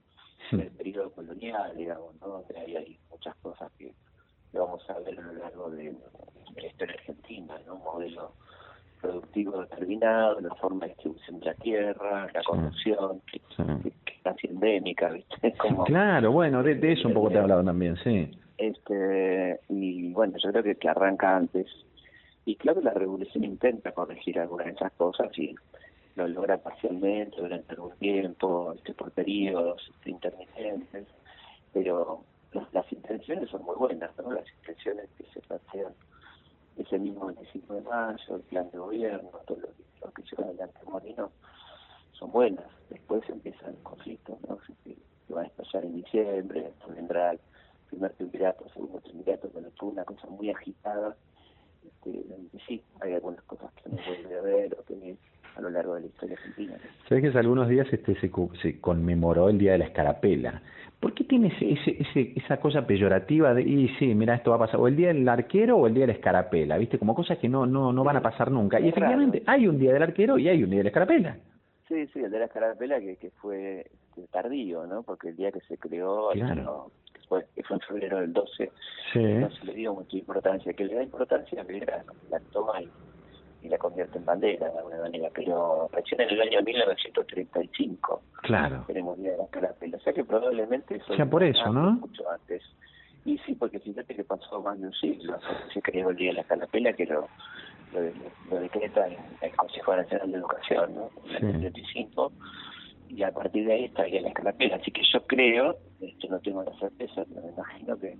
en el periodo colonial, digamos, ¿no? Donde hay, hay muchas cosas que, vamos a ver a lo largo de, de la historia argentina, ¿no? Un modelo productivo determinado, la forma de distribución de la tierra, la corrupción, que, Sí. que- que es casi endémica, ¿viste? Como, Claro, bueno, de, de eso un poco te he hablado también, sí. este y bueno yo creo que, que arranca antes y claro la revolución intenta corregir algunas de esas cosas y lo logra parcialmente durante algún tiempo este, por periodos este, intermitentes pero las, las intenciones son muy buenas ¿no? las intenciones que se plantean ese mismo 25 de mayo el plan de gobierno todo lo que, lo que lleva adelante Moreno son buenas después empiezan conflictos ¿no? que, que van a estallar en diciembre vendrá el primer triunvirato, segundo triunvirato, pero fue una cosa muy agitada. Este, y sí, hay algunas cosas que no vuelve a ver o que largo de la historia argentina. Sabes que hace algunos días este se, conmemoró el Día de la Escarapela. ¿Por qué tiene ese, ese, ese- esa cosa peyorativa de, y sí, mira, esto va a pasar, o el Día del Arquero o el Día de la Escarapela, ¿viste? Como cosas que no no no van a pasar nunca. Y efectivamente hay un Día del Arquero y hay un Día de la Escarapela. Sí, sí, el de la escarapela que, que fue tardío, ¿no? Porque el día que se creó, claro. que, fue, que fue en febrero del 12, sí. no se le dio mucha importancia. Que le da importancia a Belgrano, la toma y, y, la convierte en bandera de alguna manera, pero recién en el año 1935 claro. tenemos día de la escarapela. O sea que probablemente eso... Por eso, ¿no? Mucho antes. Y sí, porque fíjate que pasó más de un siglo, se creó el día de la escarapela que lo lo, lo decreta el, el, Consejo Nacional de Educación, ¿no? En el 75, y a partir de ahí estaría la escarapela. Así que yo creo, esto no tengo la certeza, pero me imagino que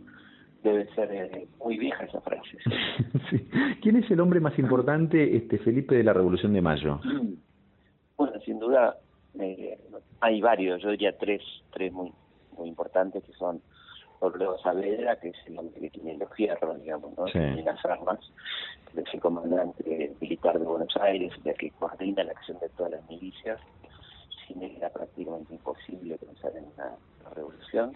debe ser eh, muy vieja esa frase. sí. ¿Quién es el hombre más importante, este Felipe, de la Revolución de Mayo? Bueno, sin duda eh, hay varios, yo diría tres, tres muy, muy importantes que son Orlando Saavedra, que es el hombre que tiene los fierros, digamos, ¿no? Sí. Tiene las armas, que es el comandante militar de Buenos Aires, el que coordina la acción de todas las milicias. Sin él era prácticamente imposible pensar en una revolución.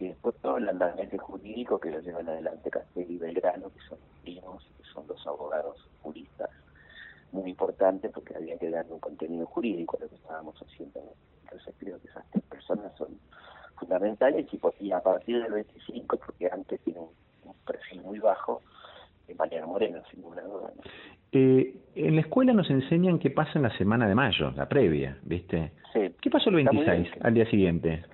Y después todo el andamiaje jurídico que lo llevan adelante Castelli y Belgrano, que son primos, que son dos abogados juristas muy importantes porque había que darle un contenido jurídico a lo que estábamos haciendo. Entonces creo que esas tres personas son fundamentales y, y a partir del 25, porque antes tiene un, un perfil muy bajo, de Mariano Moreno, sin ninguna duda. ¿no? Eh, en la escuela nos enseñan qué pasa en la semana de mayo, la previa, ¿viste? Sí. ¿Qué pasó el 26, al día siguiente?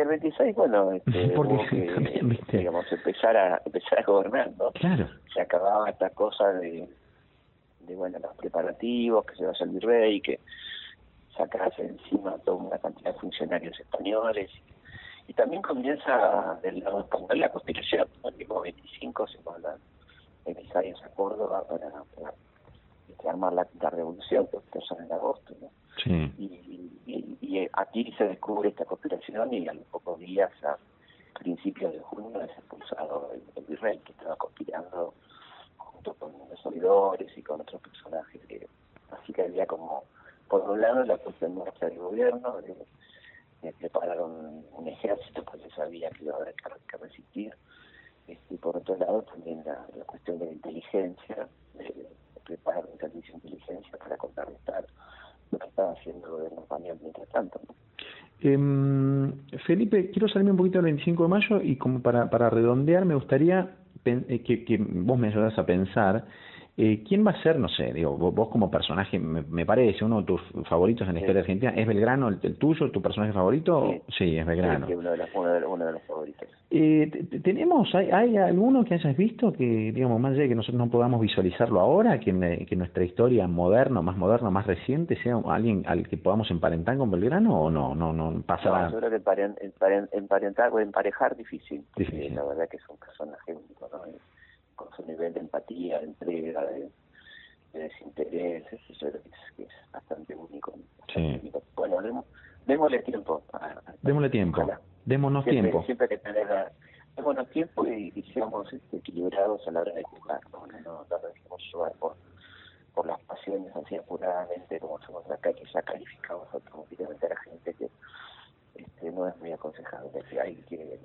El 26, bueno, este, Porque hubo que, también, ¿viste? digamos, empezar a, empezar a gobernar, ¿no? Claro. Se acababa esta cosa de, de bueno, los preparativos, que se vaya el virrey, que sacarse encima toda una cantidad de funcionarios españoles. Y también comienza del lado español la conspiración. ¿no? Tipo 25 se mandan emisarios a Córdoba para, para este, armar la, la revolución, que empezó en agosto. ¿no? Sí. Y, y, y, aquí se descubre esta conspiración y a los pocos días, a principios de junio, es expulsado el, el virrey que estaba conspirando junto con los oidores y con otros personajes. Que, así que había como por un lado la puesta en marcha del gobierno, de, de preparar un, ejército porque sabía que iba a haber que, que resistir, este, y por otro lado también la, la cuestión de la inteligencia, de, preparar un servicio de inteligencia para contrarrestar lo que estaba haciendo el gobierno español mientras tanto. Eh, Felipe, quiero salirme un poquito del 25 de mayo y como para, para redondear me gustaría que, que vos me ayudas a pensar eh, ¿Quién va a ser, no sé, digo, vos, vos como personaje, me, me, parece, uno de tus favoritos en la historia sí. argentina, ¿es Belgrano el, el, tuyo, tu personaje favorito? Sí, sí es Belgrano. Sí, uno, de los, uno, de, uno de los favoritos. Eh, ¿Tenemos, hay, hay alguno que hayas visto que, digamos, más allá de que nosotros no podamos visualizarlo ahora, que, en, que nuestra historia moderna, más moderna, más reciente, sea alguien al que podamos emparentar con Belgrano o no? No, no pasa no, yo creo que emparen, emparen, emparentar o emparejar difícil. difícil. La verdad que es un personaje único, ¿no? Con su nivel de empatía, de entrega, de, de desinterés, eso es, es bastante único. Sí. Bueno, demos, démosle tiempo. A, a, démosle tiempo. Démonos siempre, tiempo. Siempre que tener la, démonos tiempo y, y seamos este, equilibrados a la hora de jugar, no, no, no nos dejemos llevar por, por las pasiones así apuradamente como somos acá, que ya calificamos automáticamente a la gente que este, no es muy aconsejable, que hay que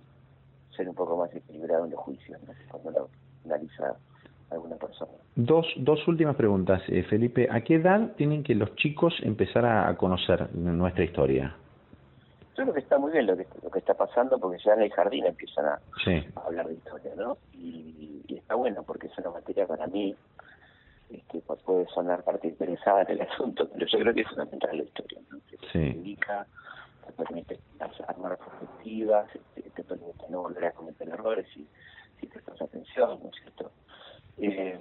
ser un poco más equilibrado en los juicios, ¿no? cuando lo analiza alguna persona. Dos, dos últimas preguntas, eh, Felipe. ¿A qué edad tienen que los chicos empezar a conocer nuestra historia? Yo creo que está muy bien lo que, lo que está pasando porque ya en el jardín empiezan a, sí. a hablar de historia, ¿no? Y, y, está bueno porque es una materia para mí este, pues puede sonar parte interesada en el asunto, pero yo creo que es fundamental la historia, ¿no? Que sí. te indica, te permite armar perspectivas, te, te permite no volver a cometer errores y si prestas atención, ¿no es cierto? Eh,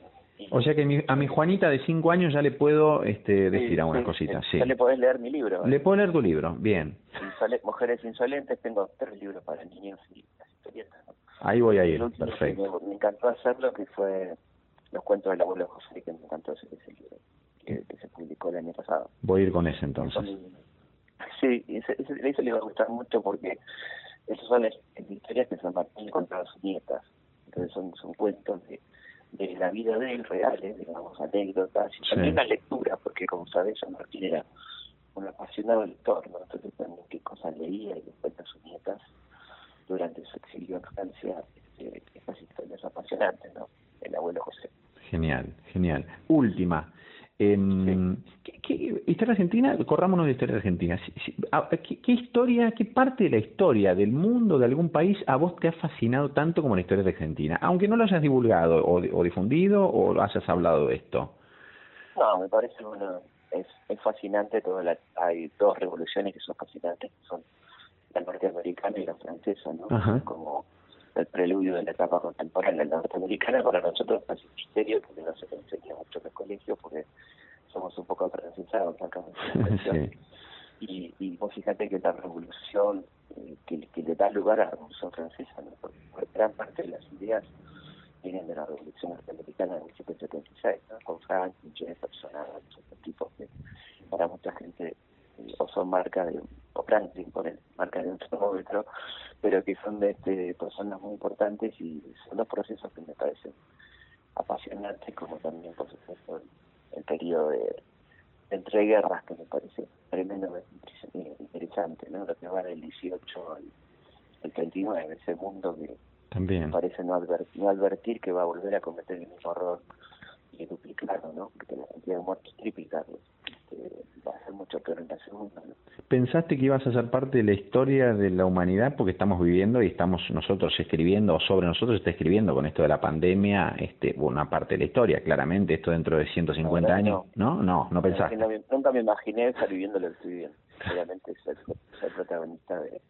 o sea que mi, a mi Juanita de 5 años ya le puedo este, decir algunas sí, cositas. Sí. Ya le podés leer mi libro. Le puedo leer tu libro, bien. Insole Mujeres Insolentes, tengo tres libros para niños y las historietas. ¿no? Ahí voy a ir, perfecto. Me, me, encantó hacerlo, que fue Los cuentos del abuelo José, que me encantó ese, ese libro, que, que, se publicó el año pasado. Voy a ir con ese entonces. Sí, ese, ese, ese le va a gustar mucho porque esas son las, las historias que San Martín contaba a sus nietas. Entonces son, son cuentos de de la vida de él reales, digamos, anécdotas, y también la lectura, porque como sabes, San Martín era un apasionado lector, ¿no? Entonces también qué cosas leía y después a sus nietas durante su exilio en Francia, este, estas historias apasionantes, ¿no? El abuelo José. Genial, genial. Última. Eh, ¿qué, historia argentina? Corrámonos de historia argentina. ¿Qué, historia, qué parte de la historia del mundo, de algún país, a vos te ha fascinado tanto como la historia de Argentina? Aunque no lo hayas divulgado o, o difundido o hayas hablado de esto. No, me parece, bueno, es, es fascinante. Toda hay dos revoluciones que son fascinantes, que son la norteamericana y la francesa, ¿no? Como el preludio de la etapa contemporánea. Norteamericana para nosotros es un misterio porque no se enseña mucho en el colegio porque somos un poco francesados acá en y, y vos fíjate que la revolución eh, que, que, le da lugar a la revolución francesa, ¿no? porque, gran parte de las ideas vienen de la revolución norteamericana de 1776, ¿no? con Franklin, Jefferson, esos tipos que para mucha gente o son marca de o Franklin ponen marca de un termómetro pero que son de este, personas muy importantes y son dos procesos que me parecen apasionantes como también por supuesto el, periodo de, entreguerras que me parece tremendamente interesante ¿no? lo que va del 18 al, al 39 ese mundo que también. parece no, no advertir que va a volver a cometer el mismo error y duplicarlo, ¿no? Porque la cantidad de muertos triplicarlo. Este, va a ser mucho peor en la segunda, ¿no? ¿Pensaste que ibas a ser parte de la historia de la humanidad? Porque estamos viviendo y estamos nosotros escribiendo, o sobre nosotros está escribiendo con esto de la pandemia, este, una parte de la historia, claramente, esto dentro de 150 años, ¿no? No, no, pensaste. nunca me imaginé estar viviendo lo que estoy viviendo. Obviamente ser, ser protagonista de,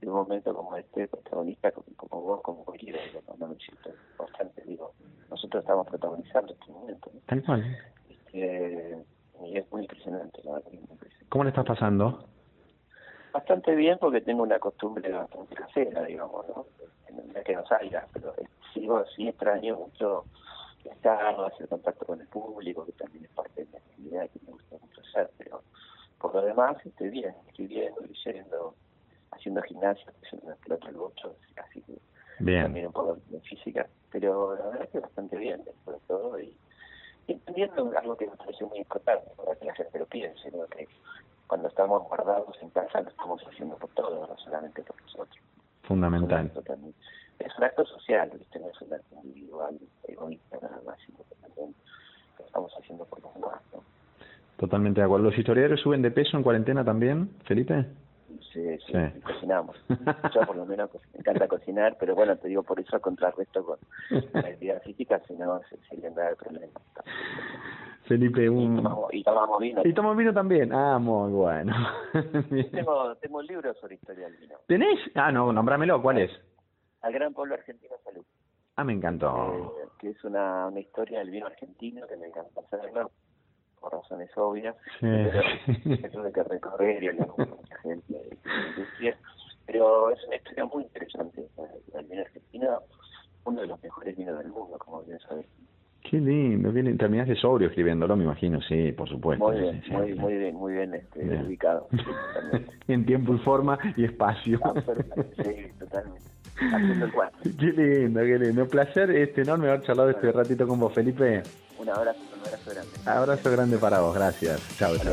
de, un momento como este, protagonista como, como vos, como cualquiera, no me siento bastante, digo, nosotros estamos protagonizando este momento. Tal cual. Este, y es muy impresionante, la verdad. ¿Cómo le estás pasando? Bastante bien porque tengo una costumbre bastante casera, digamos, ¿no? No que no salga, pero sigo sí extraño mucho estar, hacer contacto con el público, que también es parte de mi actividad que me gusta mucho hacer, pero por lo demás estoy bien, estoy viendo, leyendo, haciendo gimnasia, haciendo una pelota al bocho, así que bien. también un poco de física, pero la verdad es que bastante bien, de todo, y entendiendo algo que me parece muy importante para que la gente lo piense, ¿no? que cuando estamos guardados en casa lo estamos haciendo por todos, no solamente por nosotros. Fundamental. Es un acto social, ¿viste? no es un acto individual, egoísta, nada más, sino que también lo estamos haciendo por los demás. ¿no? Totalmente de acuerdo. ¿Los historiadores suben de peso en cuarentena también, Felipe? Sí, sí, cocinamos. Yo por lo menos me encanta cocinar, pero bueno, te digo por eso contrarresto con la actividad física, si no se, se le da el problema. Felipe, un... Y tomamos, vino. Y tomamos vino también. Ah, muy bueno. tengo, tengo un libro sobre historia del vino. ¿Tenés? Ah, no, nombrámelo. ¿Cuál es? Al Gran Pueblo Argentino Salud. Ah, me encantó. Eh, que es una, una historia del vino argentino que me encanta hacerlo por razones obvias, sí. pero tuve que recorrer y hablar con mucha gente de la industria. Pero es una historia muy interesante. El vino argentino, uno de los mejores vinos del mundo, como bien sabes. Qué lindo, bien, terminaste sobrio escribiéndolo, me imagino, sí, por supuesto. Muy bien, sí, muy, sí. muy bien, muy bien, este, bien. ubicado. en tiempo y forma y espacio. Ah, sí, totalmente. Haciendo el cuarto. Qué lindo, qué lindo. Un placer este enorme haber charlado este ratito con vos, Felipe. Un abrazo, un abrazo grande. Abrazo grande para vos, gracias. Chao. chao.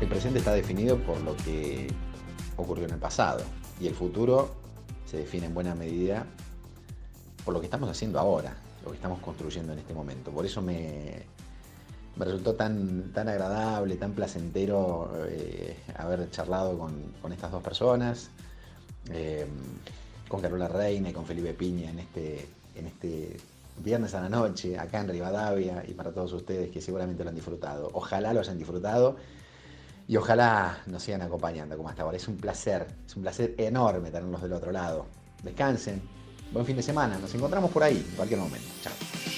El presente está definido por lo que ocurrió en el pasado y el futuro se define en buena medida por lo que estamos haciendo ahora, lo que estamos construyendo en este momento. Por eso me, me resultó tan, tan agradable, tan placentero eh, haber charlado con, con, estas dos personas, eh, con Carola Reina y con Felipe Piña en este, en este viernes a la noche, acá en Rivadavia, y para todos ustedes que seguramente lo han disfrutado. Ojalá lo hayan disfrutado y ojalá nos sigan acompañando como hasta ahora. Es un placer, es un placer enorme tenerlos del otro lado. Descansen, buen fin de semana, nos encontramos por ahí en cualquier momento. Chao.